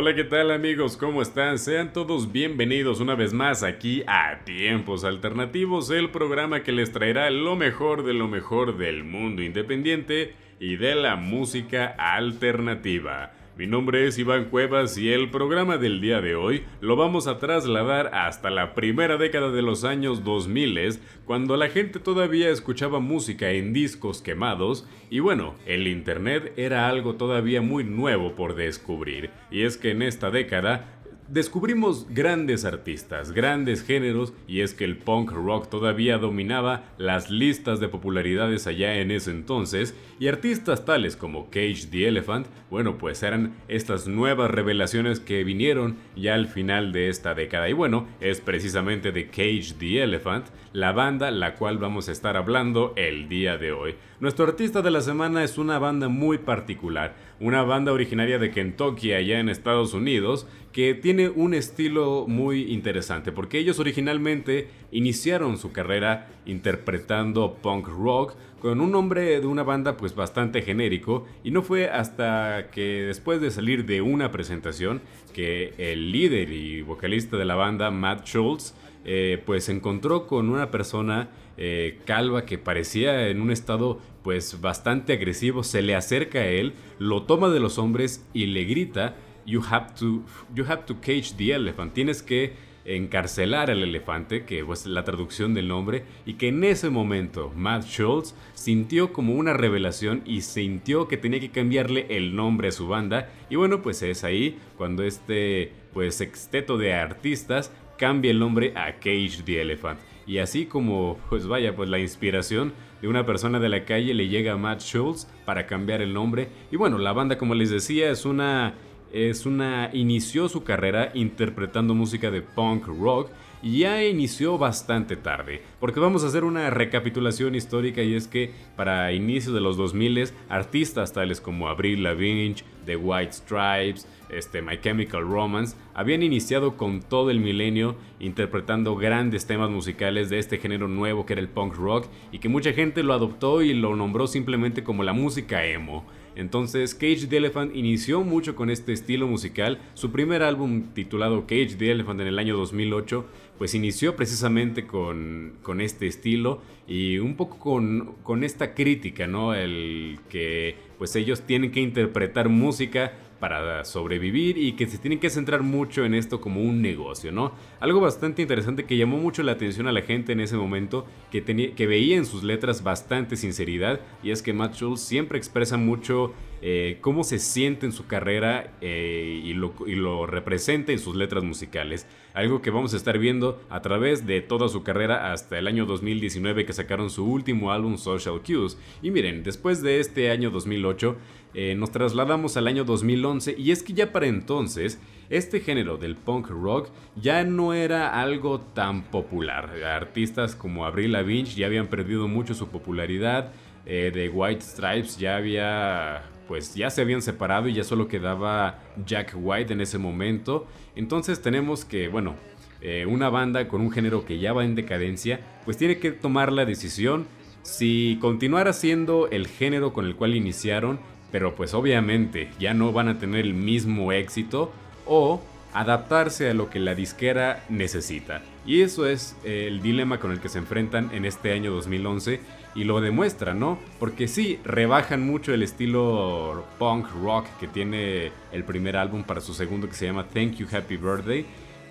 Hola, ¿qué tal amigos? ¿Cómo están? Sean todos bienvenidos una vez más aquí a Tiempos Alternativos, el programa que les traerá lo mejor de lo mejor del mundo independiente y de la música alternativa. Mi nombre es Iván Cuevas y el programa del día de hoy lo vamos a trasladar hasta la primera década de los años 2000, cuando la gente todavía escuchaba música en discos quemados y bueno, el Internet era algo todavía muy nuevo por descubrir. Y es que en esta década Descubrimos grandes artistas, grandes géneros, y es que el punk rock todavía dominaba las listas de popularidades allá en ese entonces, y artistas tales como Cage the Elephant, bueno, pues eran estas nuevas revelaciones que vinieron ya al final de esta década. Y bueno, es precisamente de Cage the Elephant, la banda la cual vamos a estar hablando el día de hoy. Nuestro artista de la semana es una banda muy particular, una banda originaria de Kentucky allá en Estados Unidos, que tiene un estilo muy interesante, porque ellos originalmente iniciaron su carrera interpretando punk rock con un nombre de una banda pues bastante genérico y no fue hasta que después de salir de una presentación que el líder y vocalista de la banda Matt Schultz eh, pues se encontró con una persona eh, calva que parecía en un estado pues bastante agresivo, se le acerca a él, lo toma de los hombres y le grita you have to, you have to cage the elephant. Tienes que encarcelar al elefante, que es la traducción del nombre, y que en ese momento Matt Schultz sintió como una revelación y sintió que tenía que cambiarle el nombre a su banda. Y bueno, pues es ahí cuando este pues sexteto de artistas cambia el nombre a Cage the Elephant. Y así como, pues vaya, pues la inspiración de una persona de la calle le llega a Matt Schultz para cambiar el nombre. Y bueno, la banda, como les decía, es una es una inició su carrera interpretando música de punk rock y ya inició bastante tarde, porque vamos a hacer una recapitulación histórica y es que para inicios de los 2000 artistas tales como Avril Lavigne, The White Stripes, este, My Chemical Romance, habían iniciado con todo el milenio interpretando grandes temas musicales de este género nuevo que era el punk rock y que mucha gente lo adoptó y lo nombró simplemente como la música emo. Entonces Cage the Elephant inició mucho con este estilo musical. Su primer álbum titulado Cage the Elephant en el año 2008 pues inició precisamente con, con este estilo y un poco con, con esta crítica, ¿no? El que pues ellos tienen que interpretar música para sobrevivir y que se tienen que centrar mucho en esto como un negocio, ¿no? Algo bastante interesante que llamó mucho la atención a la gente en ese momento, que, tenía, que veía en sus letras bastante sinceridad, y es que Matt Schultz siempre expresa mucho eh, cómo se siente en su carrera eh, y, lo, representa en sus letras musicales. Algo que vamos a estar viendo a través de toda su carrera hasta el año 2019 que sacaron su último álbum Social Cues. Y miren, después de este año 2008 eh, nos trasladamos al año 2011 y es que ya para entonces este género del punk rock ya no era algo tan popular. Artistas como Avril Lavigne ya habían perdido mucho su popularidad. The White Stripes ya había pues ya se habían separado y ya solo quedaba Jack White en ese momento. Entonces tenemos que, bueno, eh, una banda con un género que ya va en decadencia, pues tiene que tomar la decisión si continuar siendo el género con el cual iniciaron, pero pues obviamente ya no van a tener el mismo éxito, o adaptarse a lo que la disquera necesita. Y eso es el dilema con el que se enfrentan en este año 2011 y lo demuestra, ¿no? Porque sí, rebajan mucho el estilo punk rock que tiene el primer álbum para su segundo que se llama Thank You Happy Birthday,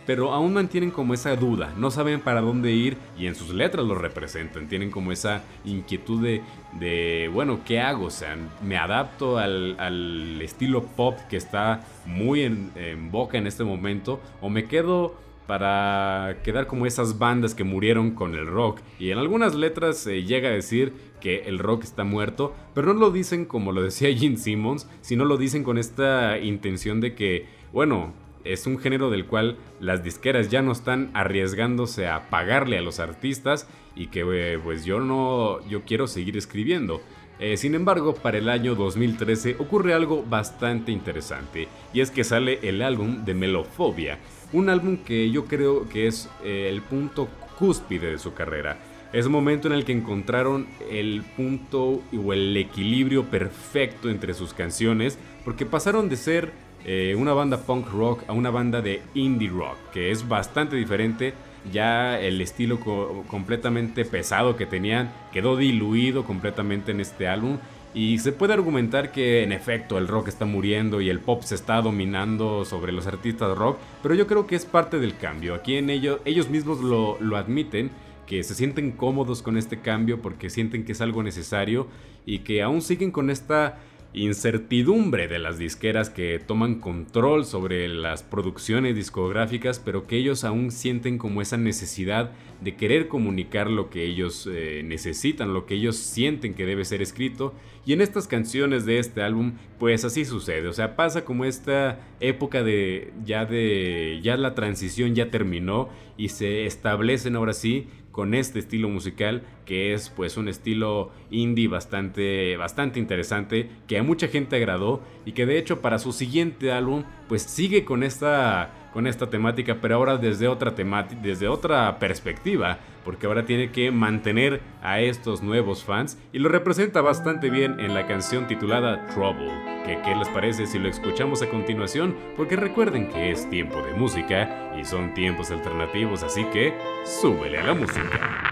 pero aún mantienen como esa duda, no saben para dónde ir y en sus letras lo representan, tienen como esa inquietud de, bueno, ¿qué hago? O sea, me adapto al, estilo pop que está muy en boca en este momento o me quedo para quedar como esas bandas que murieron con el rock. Y en algunas letras se llega a decir que el rock está muerto, pero no lo dicen como lo decía Gene Simmons, sino lo dicen con esta intención de que, bueno, es un género del cual las disqueras ya no están arriesgándose a pagarle a los artistas y que eh, pues yo no, yo quiero seguir escribiendo. Eh, sin embargo, para el año 2013 ocurre algo bastante interesante y es que sale el álbum de Melofobia, un álbum que yo creo que es eh, el punto cúspide de su carrera. Es un momento en el que encontraron el punto o el equilibrio perfecto entre sus canciones, porque pasaron de ser eh, una banda punk rock a una banda de indie rock, que es bastante diferente. Ya el estilo completamente pesado que tenían quedó diluido completamente en este álbum. Y se puede argumentar que en efecto el rock está muriendo y el pop se está dominando sobre los artistas rock, pero yo creo que es parte del cambio. Aquí en ellos, ellos mismos lo, lo admiten que se sienten cómodos con este cambio porque sienten que es algo necesario y que aún siguen con esta incertidumbre de las disqueras que toman control sobre las producciones discográficas, pero que ellos aún sienten como esa necesidad de querer comunicar lo que ellos eh, necesitan, lo que ellos sienten que debe ser escrito. Y en estas canciones de este álbum, pues así sucede. O sea, pasa como esta época de ya de ya la transición ya terminó y se establecen ahora sí con este estilo musical que es pues un estilo indie bastante bastante interesante que a mucha gente agradó y que de hecho para su siguiente álbum pues sigue con esta con esta temática, pero ahora desde otra desde otra perspectiva, porque ahora tiene que mantener a estos nuevos fans y lo representa bastante bien en la canción titulada Trouble. Que, ¿Qué les parece si lo escuchamos a continuación? Porque recuerden que es tiempo de música y son tiempos alternativos, así que súbele a la música.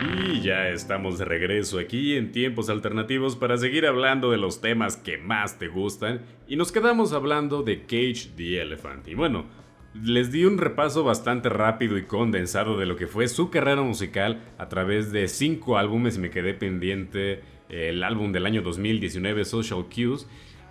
Y ya estamos de regreso aquí en tiempos alternativos para seguir hablando de los temas que más te gustan y nos quedamos hablando de Cage the Elephant. Y bueno, les di un repaso bastante rápido y condensado de lo que fue su carrera musical a través de cinco álbumes y me quedé pendiente el álbum del año 2019 Social Cues.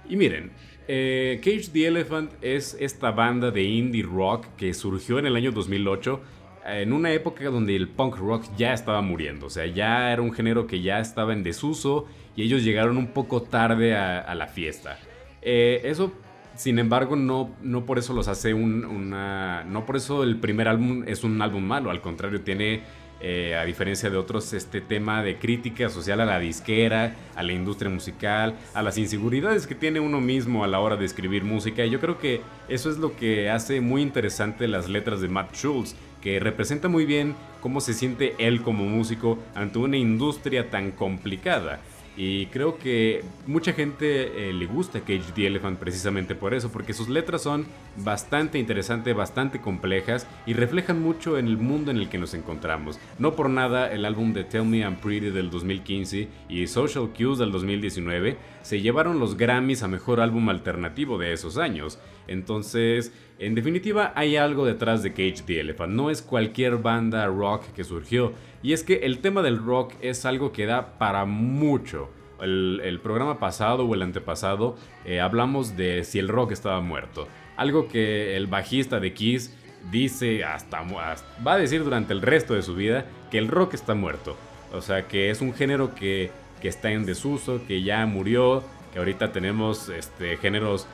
Y miren, eh, Cage the Elephant es esta banda de indie rock que surgió en el año 2008 en una época donde el punk rock ya estaba muriendo, o sea, ya era un género que ya estaba en desuso y ellos llegaron un poco tarde a, la fiesta. Eh, eso, sin embargo, no, no por eso los hace un, una... No por eso el primer álbum es un álbum malo, al contrario, tiene eh, a diferencia de otros, este tema de crítica social a la disquera, a la industria musical, a las inseguridades que tiene uno mismo a la hora de escribir música. Y yo creo que eso es lo que hace muy interesante las letras de Matt Schultz, que representa muy bien cómo se siente él como músico ante una industria tan complicada. Y creo que mucha gente eh, le gusta Cage the Elephant precisamente por eso, porque sus letras son bastante interesantes, bastante complejas y reflejan mucho en el mundo en el que nos encontramos. No por nada el álbum de Tell Me I'm Pretty del 2015 y Social Cues del 2019 se llevaron los Grammys a mejor álbum alternativo de esos años. Entonces, en definitiva, hay algo detrás de Cage the Elephant. No es cualquier banda rock que surgió. Y es que el tema del rock es algo que da para mucho. El, programa pasado o el antepasado eh, hablamos de si el rock estaba muerto. Algo que el bajista de Kiss dice hasta, va a decir durante el resto de su vida que el rock está muerto. O sea que es un género que, que está en desuso, que ya murió, que ahorita tenemos este, géneros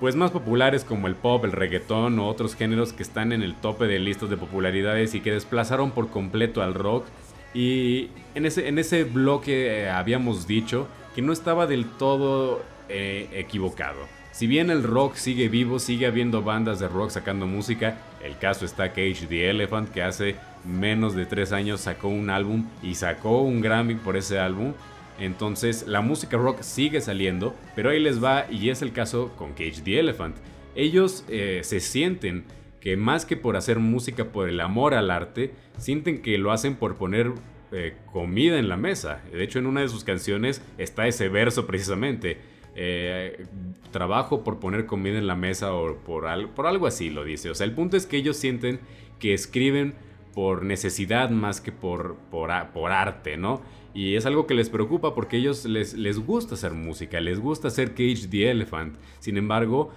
pues más populares como el pop, el reggaetón o otros géneros que están en el tope de listas de popularidades y que desplazaron por completo al rock. Y en ese, en ese bloque eh, habíamos dicho que no estaba del todo eh, equivocado. Si bien el rock sigue vivo, sigue habiendo bandas de rock sacando música, el caso está Cage the Elephant que hace menos de tres años sacó un álbum y sacó un Grammy por ese álbum entonces la música rock sigue saliendo, pero ahí les va y es el caso con Cage the Elephant. Ellos eh, se sienten que más que por hacer música por el amor al arte, sienten que lo hacen por poner eh, comida en la mesa. De hecho, en una de sus canciones está ese verso precisamente. Eh, trabajo por poner comida en la mesa o por, algo así lo dice. O sea, el punto es que ellos sienten que escriben por necesidad más que por, por, por arte, ¿no? Y es algo que les preocupa porque ellos les, les gusta hacer música, les gusta hacer Cage the Elephant. Sin embargo,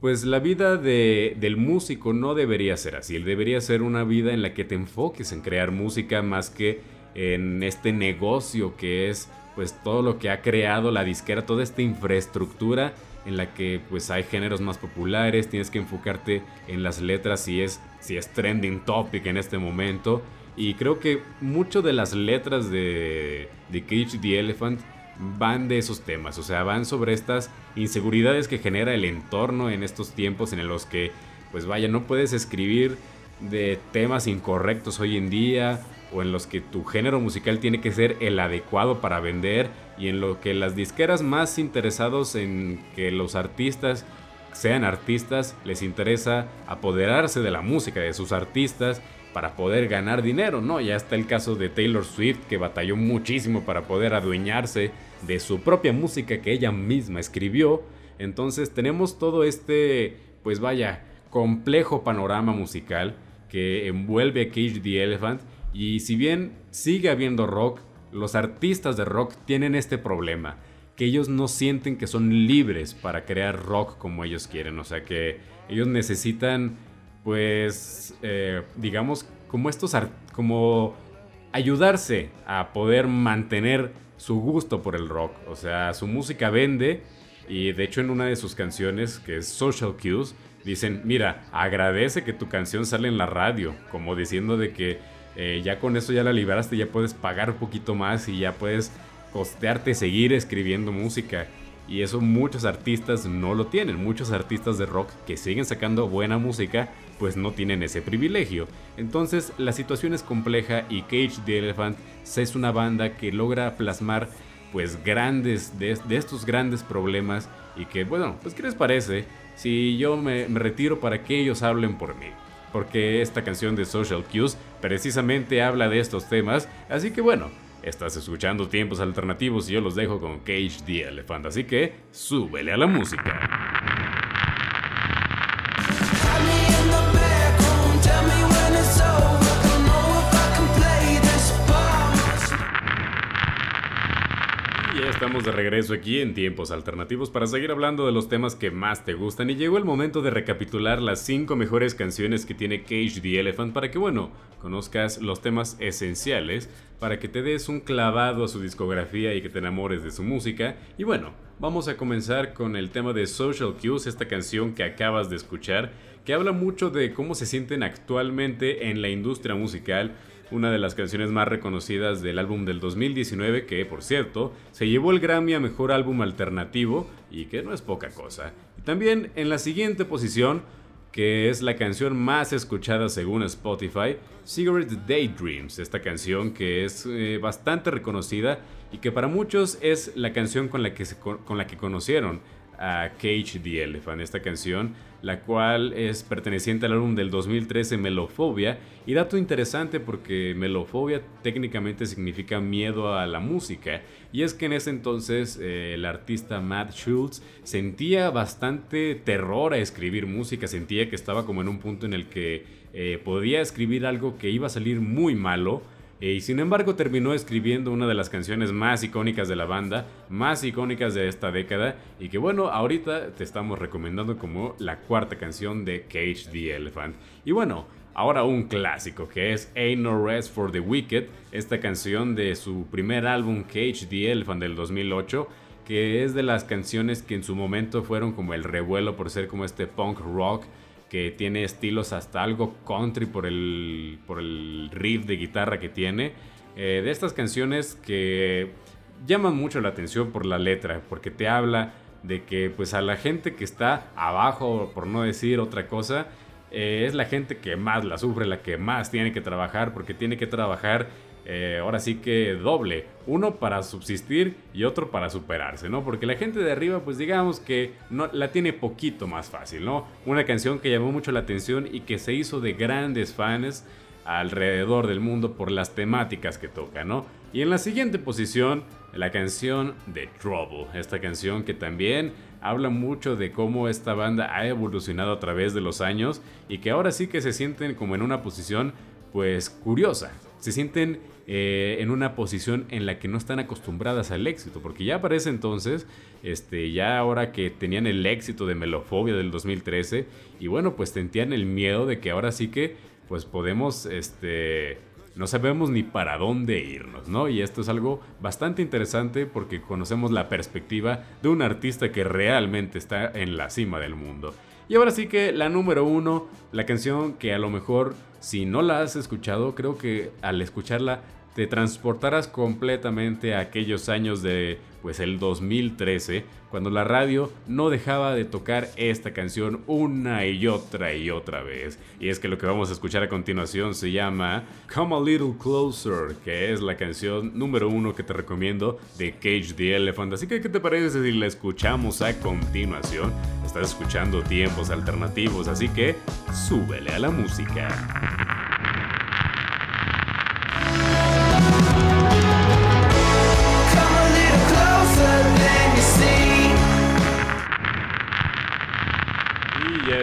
pues la vida de, del músico no debería ser así. Debería ser una vida en la que te enfoques en crear música más que en este negocio que es pues todo lo que ha creado la disquera, toda esta infraestructura en la que pues hay géneros más populares, tienes que enfocarte en las letras si es, si es trending topic en este momento. Y creo que mucho de las letras de, de Cage the Elephant van de esos temas, o sea, van sobre estas inseguridades que genera el entorno en estos tiempos en los que, pues vaya, no puedes escribir de temas incorrectos hoy en día o en los que tu género musical tiene que ser el adecuado para vender y en lo que las disqueras más interesados en que los artistas sean artistas les interesa apoderarse de la música de sus artistas para poder ganar dinero, ¿no? Ya está el caso de Taylor Swift que batalló muchísimo para poder adueñarse de su propia música que ella misma escribió. Entonces tenemos todo este, pues vaya, complejo panorama musical que envuelve a Cage the Elephant y si bien sigue habiendo rock, los artistas de rock tienen este problema, que ellos no sienten que son libres para crear rock como ellos quieren, o sea que ellos necesitan, pues, eh, digamos, como estos, como ayudarse a poder mantener su gusto por el rock, o sea, su música vende y de hecho en una de sus canciones, que es Social Cues, dicen, mira, agradece que tu canción sale en la radio, como diciendo de que eh, ya con eso ya la liberaste, ya puedes pagar un poquito más y ya puedes costearte seguir escribiendo música. Y eso muchos artistas no lo tienen. Muchos artistas de rock que siguen sacando buena música, pues no tienen ese privilegio. Entonces la situación es compleja y Cage the Elephant es una banda que logra plasmar pues grandes, de, estos grandes problemas y que bueno, pues ¿qué les parece si yo me retiro para que ellos hablen por mí? porque esta canción de Social Cues precisamente habla de estos temas, así que bueno, estás escuchando tiempos alternativos y yo los dejo con Cage the Elephant, así que súbele a la música. Estamos de regreso aquí en Tiempos Alternativos para seguir hablando de los temas que más te gustan y llegó el momento de recapitular las 5 mejores canciones que tiene Cage the Elephant para que, bueno, conozcas los temas esenciales, para que te des un clavado a su discografía y que te enamores de su música. Y bueno, vamos a comenzar con el tema de Social Cues, esta canción que acabas de escuchar, que habla mucho de cómo se sienten actualmente en la industria musical una de las canciones más reconocidas del álbum del 2019, que por cierto se llevó el Grammy a Mejor Álbum Alternativo y que no es poca cosa. Y también en la siguiente posición, que es la canción más escuchada según Spotify, Cigarette Daydreams, esta canción que es eh, bastante reconocida y que para muchos es la canción con la que, con la que conocieron a Cage the Elephant, esta canción, la cual es perteneciente al álbum del 2013 Melofobia. Y dato interesante porque Melofobia técnicamente significa miedo a la música. Y es que en ese entonces eh, el artista Matt Schultz sentía bastante terror a escribir música, sentía que estaba como en un punto en el que eh, podía escribir algo que iba a salir muy malo y sin embargo terminó escribiendo una de las canciones más icónicas de la banda, más icónicas de esta década y que bueno, ahorita te estamos recomendando como la cuarta canción de Cage the Elephant. Y bueno, ahora un clásico que es Ain't No Rest for the Wicked, esta canción de su primer álbum Cage the Elephant del 2008 que es de las canciones que en su momento fueron como el revuelo por ser como este punk rock que tiene estilos hasta algo country por el, por el riff de guitarra que tiene. Eh, de estas canciones que llaman mucho la atención por la letra, porque te habla de que pues a la gente que está abajo, por no decir otra cosa, eh, es la gente que más la sufre, la que más tiene que trabajar, porque tiene que trabajar eh, ahora sí que doble. Uno para subsistir y otro para superarse, ¿no? Porque la gente de arriba, pues digamos que no, la tiene poquito más fácil, ¿no? Una canción que llamó mucho la atención y que se hizo de grandes fans alrededor del mundo por las temáticas que toca, ¿no? Y en la siguiente posición, la canción de Trouble, esta canción que también habla mucho de cómo esta banda ha evolucionado a través de los años y que ahora sí que se sienten como en una posición pues curiosa, se sienten eh, en una posición en la que no están acostumbradas al éxito, porque ya parece entonces, este, ya ahora que tenían el éxito de Melofobia del 2013, y bueno, pues sentían el miedo de que ahora sí que, pues podemos, este, no sabemos ni para dónde irnos, ¿no? Y esto es algo bastante interesante porque conocemos la perspectiva de un artista que realmente está en la cima del mundo. Y ahora sí que la número uno, la canción que a lo mejor si no la has escuchado, creo que al escucharla te transportarás completamente a aquellos años de pues el 2013, cuando la radio no dejaba de tocar esta canción una y otra y otra vez. Y es que lo que vamos a escuchar a continuación se llama Come a Little Closer, que es la canción número uno que te recomiendo de Cage the Elephant. Así que, ¿qué te parece si la escuchamos a continuación? Estás escuchando tiempos alternativos, así que súbele a la música.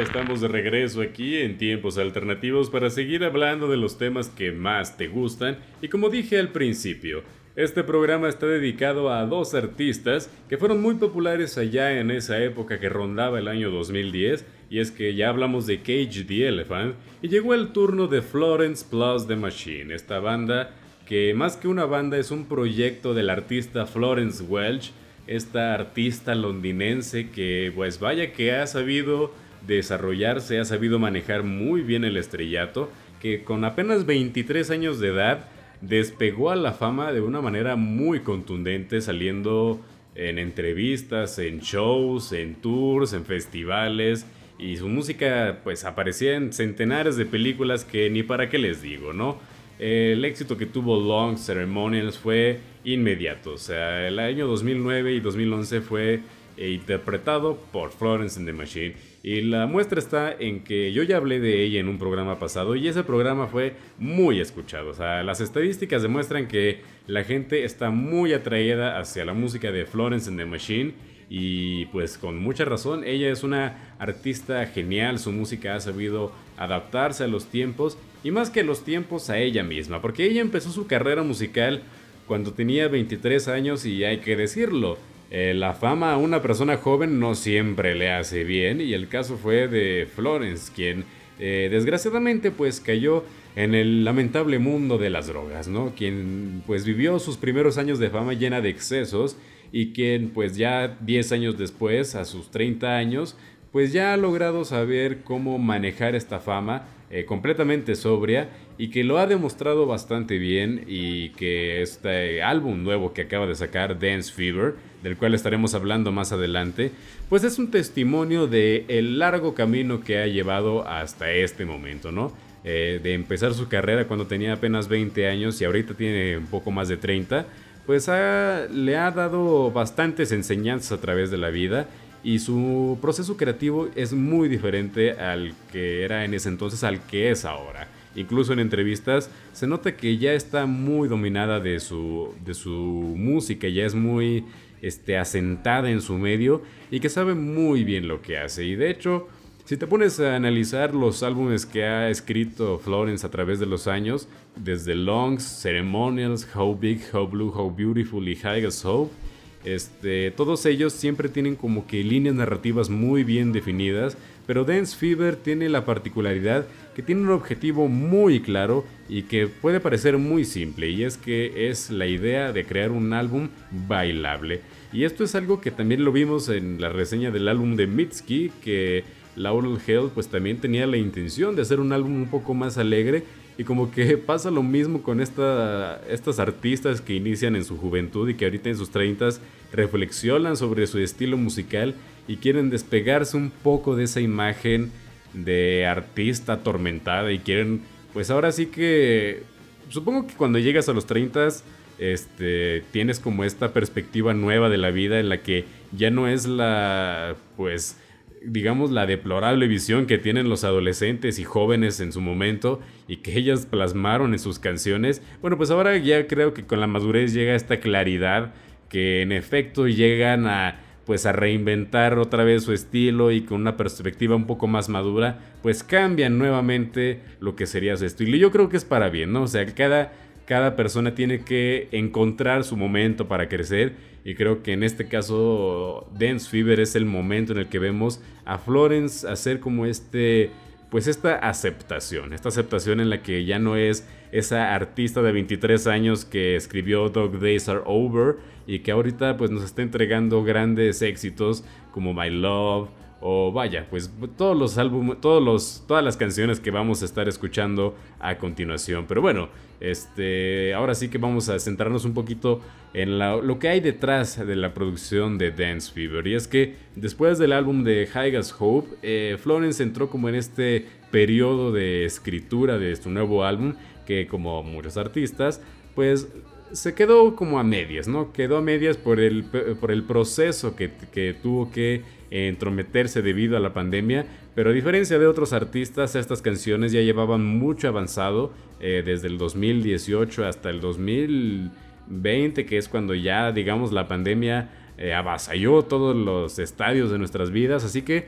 Estamos de regreso aquí en tiempos alternativos para seguir hablando de los temas que más te gustan. Y como dije al principio, este programa está dedicado a dos artistas que fueron muy populares allá en esa época que rondaba el año 2010 y es que ya hablamos de Cage the Elephant y llegó el turno de Florence Plus The Machine, esta banda que más que una banda es un proyecto del artista Florence Welch, esta artista londinense que pues vaya que ha sabido desarrollarse, ha sabido manejar muy bien el estrellato, que con apenas 23 años de edad despegó a la fama de una manera muy contundente, saliendo en entrevistas, en shows, en tours, en festivales, y su música pues aparecía en centenares de películas que ni para qué les digo, ¿no? El éxito que tuvo Long Ceremonials fue inmediato, o sea, el año 2009 y 2011 fue interpretado por Florence and the Machine y la muestra está en que yo ya hablé de ella en un programa pasado y ese programa fue muy escuchado. O sea, las estadísticas demuestran que la gente está muy atraída hacia la música de Florence and the Machine y pues con mucha razón, ella es una artista genial, su música ha sabido adaptarse a los tiempos y más que los tiempos a ella misma, porque ella empezó su carrera musical cuando tenía 23 años y hay que decirlo, eh, la fama a una persona joven no siempre le hace bien y el caso fue de Florence, quien eh, desgraciadamente pues cayó en el lamentable mundo de las drogas, ¿no? Quien pues vivió sus primeros años de fama llena de excesos y quien pues ya 10 años después, a sus 30 años, pues ya ha logrado saber cómo manejar esta fama eh, completamente sobria y que lo ha demostrado bastante bien y que este álbum nuevo que acaba de sacar, Dance Fever, del cual estaremos hablando más adelante, pues es un testimonio de el largo camino que ha llevado hasta este momento, ¿no? Eh, de empezar su carrera cuando tenía apenas 20 años y ahorita tiene un poco más de 30, pues le ha dado bastantes enseñanzas a través de la vida y su proceso creativo es muy diferente al que era en ese entonces al que es ahora. Incluso en entrevistas se nota que ya está muy dominada de su, de su música, ya es muy este, asentada en su medio y que sabe muy bien lo que hace. Y de hecho, si te pones a analizar los álbumes que ha escrito Florence a través de los años, desde Longs, Ceremonials, How Big, How Blue, How Beautiful y High as Hope, este, todos ellos siempre tienen como que líneas narrativas muy bien definidas, pero Dance Fever tiene la particularidad que tiene un objetivo muy claro y que puede parecer muy simple, y es que es la idea de crear un álbum bailable. Y esto es algo que también lo vimos en la reseña del álbum de Mitski, que Laurel Hell pues también tenía la intención de hacer un álbum un poco más alegre y como que pasa lo mismo con esta, estas artistas que inician en su juventud y que ahorita en sus 30 reflexionan sobre su estilo musical y quieren despegarse un poco de esa imagen de artista atormentada y quieren, pues ahora sí que, supongo que cuando llegas a los 30 este, tienes como esta perspectiva nueva de la vida en la que ya no es la, pues, digamos, la deplorable visión que tienen los adolescentes y jóvenes en su momento y que ellas plasmaron en sus canciones. Bueno, pues ahora ya creo que con la madurez llega esta claridad que en efecto llegan a pues a reinventar otra vez su estilo y con una perspectiva un poco más madura, pues cambian nuevamente lo que sería su estilo. Y yo creo que es para bien, ¿no? O sea, cada cada persona tiene que encontrar su momento para crecer y creo que en este caso Dance Fever es el momento en el que vemos a Florence hacer como este pues esta aceptación, esta aceptación en la que ya no es esa artista de 23 años que escribió Dog Days Are Over y que ahorita pues nos está entregando grandes éxitos como My Love o vaya, pues todos los álbumes, todos los, todas las canciones que vamos a estar escuchando a continuación. Pero bueno, este, ahora sí que vamos a centrarnos un poquito en lo que hay detrás de la producción de Dance Fever. Y es que después del álbum de High As Hope, eh, Florence entró como en este periodo de escritura de su nuevo álbum, que como muchos artistas, pues se quedó como a medias, ¿no? Quedó a medias por el, proceso que tuvo que entrometerse debido a la pandemia, pero a diferencia de otros artistas, estas canciones ya llevaban mucho avanzado eh, desde el 2018 hasta el 2020, que es cuando ya, digamos, la pandemia eh, avasalló todos los estadios de nuestras vidas, así que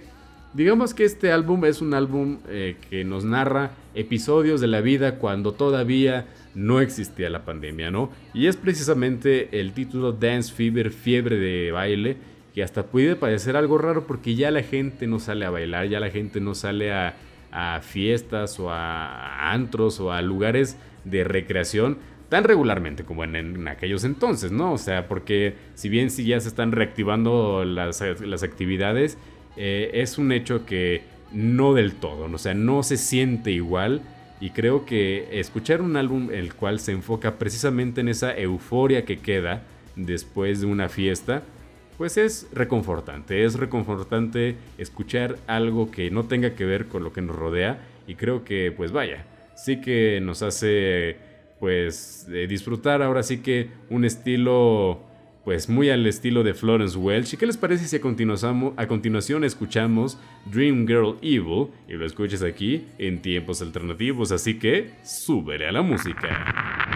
digamos que este álbum es un álbum eh, que nos narra episodios de la vida cuando todavía no existía la pandemia, ¿no? Y es precisamente el título Dance Fever, fiebre de baile, que hasta puede parecer algo raro porque ya la gente no sale a bailar, ya la gente no sale a, fiestas o a antros o a lugares de recreación tan regularmente como en, aquellos entonces, ¿no? O sea, porque si bien sí ya se están reactivando las, actividades, eh, es un hecho que no del todo, o sea, no se siente igual y creo que escuchar un álbum el cual se enfoca precisamente en esa euforia que queda después de una fiesta, pues es reconfortante, es reconfortante escuchar algo que no tenga que ver con lo que nos rodea y creo que pues vaya, sí que nos hace pues eh, disfrutar ahora sí que un estilo pues muy al estilo de Florence Welch. ¿Y qué les parece si a a continuación escuchamos Dream Girl Evil y lo escuches aquí en tiempos alternativos? Así que súbele a la música.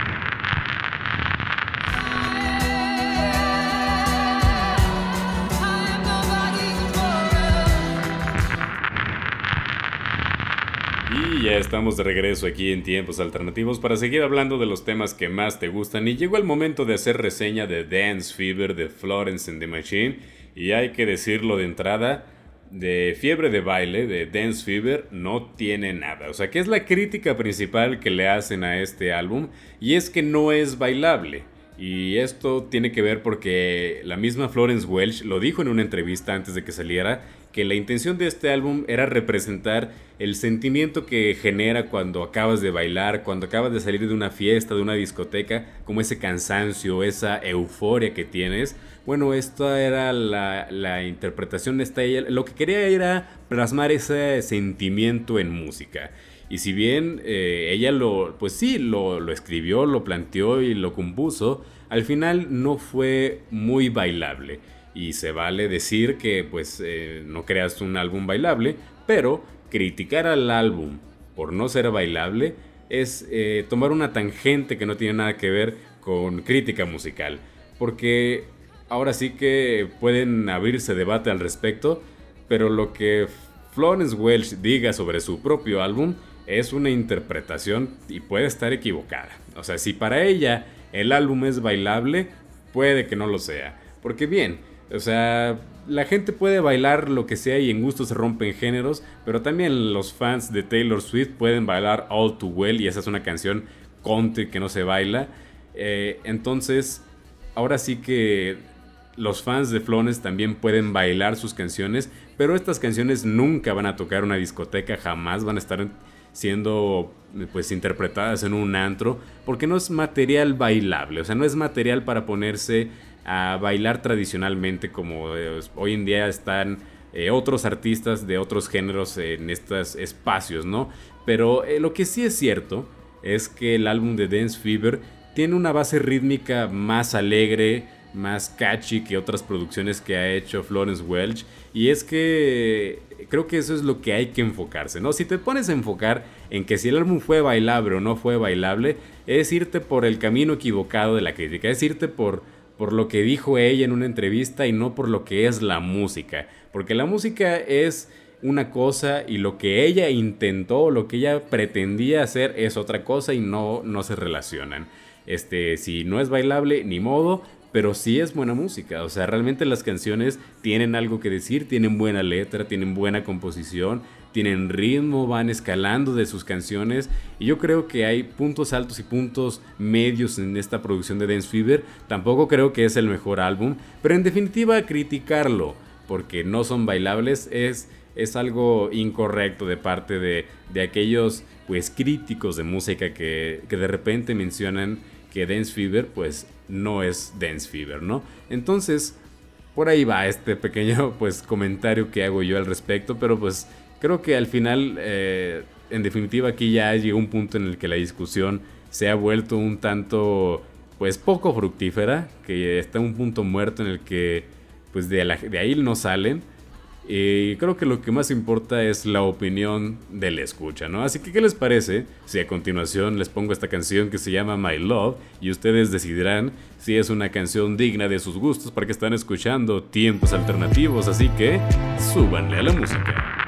Ya estamos de regreso aquí en Tiempos Alternativos para seguir hablando de los temas que más te gustan. Y llegó el momento de hacer reseña de Dance Fever de Florence and the Machine. Y hay que decirlo de entrada, de Fiebre de Baile de Dance Fever no tiene nada, o sea que es la crítica principal que le hacen a este álbum. Y es que no es bailable. Y esto tiene que ver porque la misma Florence Welch lo dijo en una entrevista antes de que saliera, que la intención de este álbum era representar el sentimiento que genera cuando acabas de bailar, cuando acabas de salir de una fiesta, de una discoteca, como ese cansancio, esa euforia que tienes. Bueno, esta era la, interpretación de esta lo que quería era plasmar ese sentimiento en música. Y si bien eh, ella lo, pues sí, lo, lo escribió, lo planteó y lo compuso, al final no fue muy bailable. Y se vale decir que pues eh, no creas un álbum bailable, pero criticar al álbum por no ser bailable es eh, tomar una tangente que no tiene nada que ver con crítica musical. Porque ahora sí que pueden abrirse debate al respecto, pero lo que Florence Welch diga sobre su propio álbum es una interpretación y puede estar equivocada. O sea, si para ella el álbum es bailable, puede que no lo sea. Porque bien, o sea, la gente puede bailar lo que sea y en gusto se rompen géneros, pero también los fans de Taylor Swift pueden bailar All Too Well y esa es una canción country que no se baila. Eh, entonces, ahora sí que los fans de Flones también pueden bailar sus canciones, pero estas canciones nunca van a tocar una discoteca, jamás van a estar siendo pues interpretadas en un antro, porque no es material bailable, o sea, no es material para ponerse a bailar tradicionalmente como eh, hoy en día están eh, otros artistas de otros géneros en estos espacios, ¿no? Pero eh, lo que sí es cierto es que el álbum de Dance Fever tiene una base rítmica más alegre, más catchy que otras producciones que ha hecho Florence Welch. Y es que creo que eso es lo que hay que enfocarse, ¿no? Si te pones a enfocar en que si el álbum fue bailable o no fue bailable, es irte por el camino equivocado de la crítica, es irte por, por lo que dijo ella en una entrevista y no por lo que es la música. Porque la música es una cosa y lo que ella intentó, lo que ella pretendía hacer es otra cosa y no, no se relacionan. Este, si no es bailable, ni modo, pero sí es buena música. O sea, realmente las canciones tienen algo que decir, tienen buena letra, tienen buena composición, tienen ritmo, van escalando de sus canciones. Y yo creo que hay puntos altos y puntos medios en esta producción de Dance Fever. Tampoco creo que es el mejor álbum, pero en definitiva criticarlo porque no son bailables es, es algo incorrecto de parte de, de aquellos pues críticos de música que, que de repente mencionan que Dance Fever pues no es Dance Fever, ¿no? Entonces, por ahí va este pequeño pues comentario que hago yo al respecto, pero pues creo que al final, eh, en definitiva, aquí ya llegó un punto en el que la discusión se ha vuelto un tanto pues poco fructífera, que está un punto muerto en el que pues de, de ahí no salen. Y creo que lo que más importa es la opinión del escucha, ¿no? Así que, ¿qué les parece si a continuación les pongo esta canción que se llama My Love y ustedes decidirán si es una canción digna de sus gustos para que están escuchando tiempos alternativos? Así que, súbanle a la música.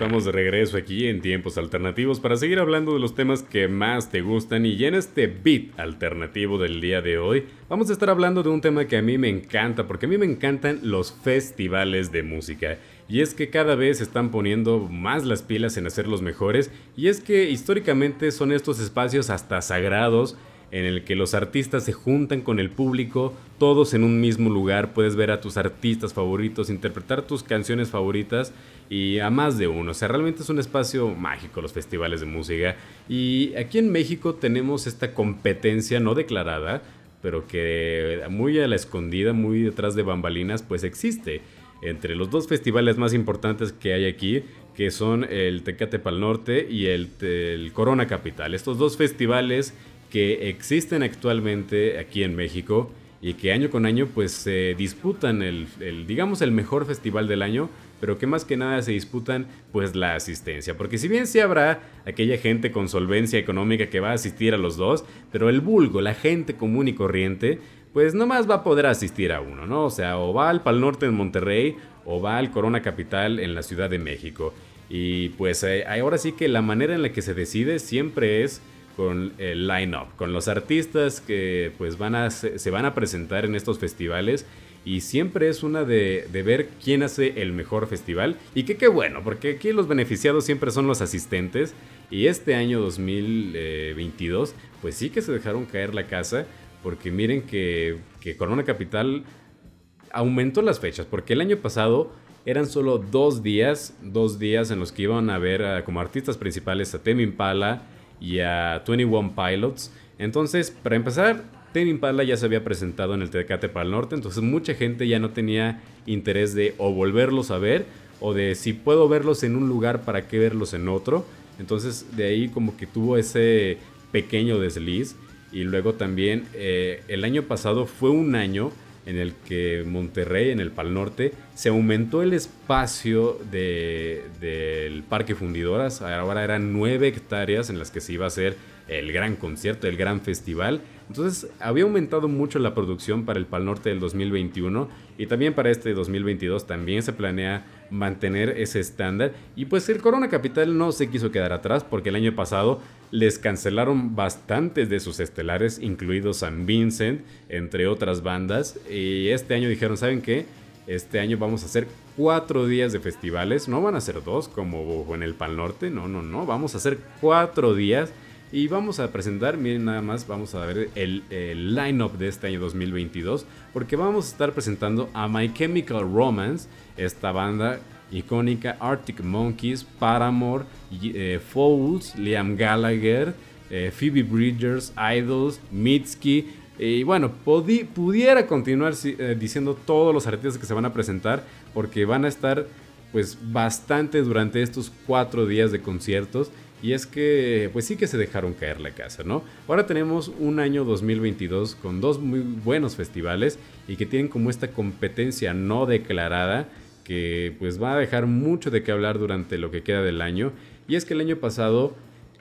Estamos de regreso aquí en Tiempos Alternativos para seguir hablando de los temas que más te gustan y en este beat alternativo del día de hoy vamos a estar hablando de un tema que a mí me encanta porque a mí me encantan los festivales de música. Y es que cada vez están poniendo más las pilas en hacer los mejores y es que históricamente son estos espacios hasta sagrados en el que los artistas se juntan con el público, todos en un mismo lugar, puedes ver a tus artistas favoritos, interpretar tus canciones favoritas y a más de uno. O sea, realmente es un espacio mágico los festivales de música. Y aquí en México tenemos esta competencia no declarada, pero que muy a la escondida, muy detrás de bambalinas, pues existe. Entre los dos festivales más importantes que hay aquí, que son el Tecate Pal Norte y el, el Corona Capital. Estos dos festivales que existen actualmente aquí en México y que año con año pues se disputan el, digamos el mejor festival del año pero que más que nada se disputan pues la asistencia. Porque si bien sí habrá aquella gente con solvencia económica que va a asistir a los dos pero el vulgo la gente común y corriente pues nomás va a poder asistir a uno no o sea o va al Pal Norte en Monterrey o va al Corona Capital en la Ciudad de México. Y pues eh, ahora sí que la manera en la que se decide siempre es con el line-up, con los artistas que pues van a, se van a presentar en estos festivales. Y siempre es una de, ver quién hace el mejor festival. Y que qué bueno, porque aquí los beneficiados siempre son los asistentes. Y este año 2022 pues sí que se dejaron caer la casa porque miren que, que Corona Capital aumentó las fechas porque el año pasado eran solo dos días, dos días en los que iban a ver como artistas principales a Temi Impala, y a 21 Pilots. Entonces, para empezar, Tame Impala ya se había presentado en el Tecate para el Norte, entonces mucha gente ya no tenía interés de o volverlos a ver o de si puedo verlos en un lugar, ¿para qué verlos en otro? Entonces de ahí como que tuvo ese pequeño desliz y luego también eh, el año pasado fue un año en el que Monterrey, en el Pal Norte, se aumentó el espacio del Parque Fundidoras. Ahora eran nueve hectáreas en las que se iba a hacer el gran concierto, el gran festival. Entonces había aumentado mucho la producción para el Pal Norte del 2021 y también para este 2022 también se planea mantener ese estándar. Y pues el Corona Capital no se quiso quedar atrás porque el año pasado les cancelaron bastantes de sus estelares, incluidos San Vincent, entre otras bandas. Y este año dijeron, ¿saben qué? Este año vamos a hacer cuatro días de festivales. No van a ser dos como en el Pal Norte. No, no, no. Vamos a hacer cuatro días. Y vamos a presentar, miren nada más, vamos a ver el, el line-up de este año 2022. Porque vamos a estar presentando a My Chemical Romance, esta banda icónica Arctic Monkeys, Paramore, eh, Fouls, Liam Gallagher, eh, Phoebe Bridgers, Idols, Mitski. Y bueno, pudiera continuar eh, diciendo todos los artistas que se van a presentar porque van a estar pues bastante durante estos cuatro días de conciertos. Y es que, pues sí que se dejaron caer la casa, ¿no? Ahora tenemos un año 2022 con dos muy buenos festivales y que tienen como esta competencia no declarada que pues va a dejar mucho de qué hablar durante lo que queda del año. Y es que el año pasado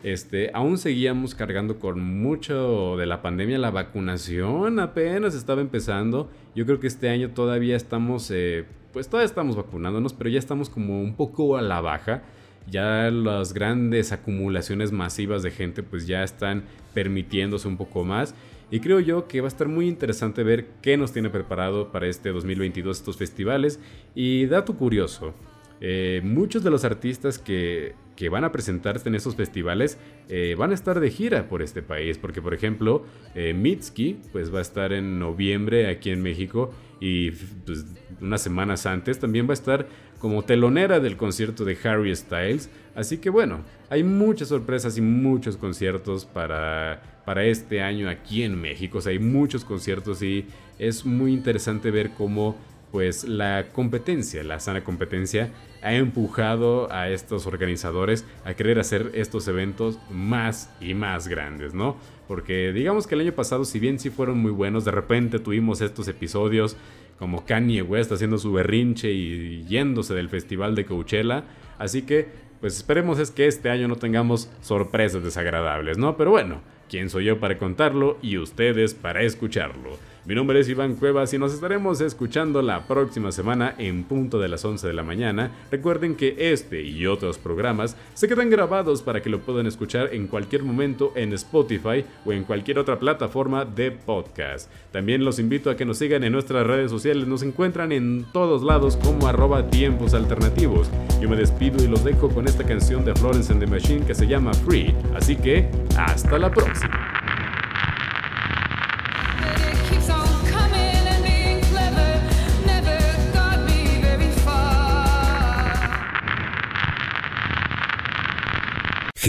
este, aún seguíamos cargando con mucho de la pandemia. La vacunación apenas estaba empezando. Yo creo que este año todavía estamos, eh, pues todavía estamos vacunándonos, pero ya estamos como un poco a la baja. Ya las grandes acumulaciones masivas de gente pues ya están permitiéndose un poco más. Y creo yo que va a estar muy interesante ver qué nos tiene preparado para este 2022 estos festivales. Y dato curioso, eh, muchos de los artistas que, van a presentarse en esos festivales eh, van a estar de gira por este país, porque por ejemplo eh, Mitski pues va a estar en noviembre aquí en México y pues, unas semanas antes también va a estar como telonera del concierto de Harry Styles, así que bueno, hay muchas sorpresas y muchos conciertos para, para este año aquí en México, o sea, hay muchos conciertos y es muy interesante ver cómo pues la competencia, la sana competencia, ha empujado a estos organizadores a querer hacer estos eventos más y más grandes, ¿no? Porque digamos que el año pasado, si bien sí fueron muy buenos, de repente tuvimos estos episodios como Kanye West haciendo su berrinche y yéndose del festival de Coachella, así que pues esperemos es que este año no tengamos sorpresas desagradables, ¿no? Pero bueno, ¿quién soy yo para contarlo y ustedes para escucharlo? Mi nombre es Iván Cuevas y nos estaremos escuchando la próxima semana en punto de las 11 de la mañana. Recuerden que este y otros programas se quedan grabados para que lo puedan escuchar en cualquier momento en Spotify o en cualquier otra plataforma de podcast. También los invito a que nos sigan en nuestras redes sociales, nos encuentran en todos lados como arroba tiempos alternativos. Yo me despido y los dejo con esta canción de Florence and the Machine que se llama Free, así que hasta la próxima.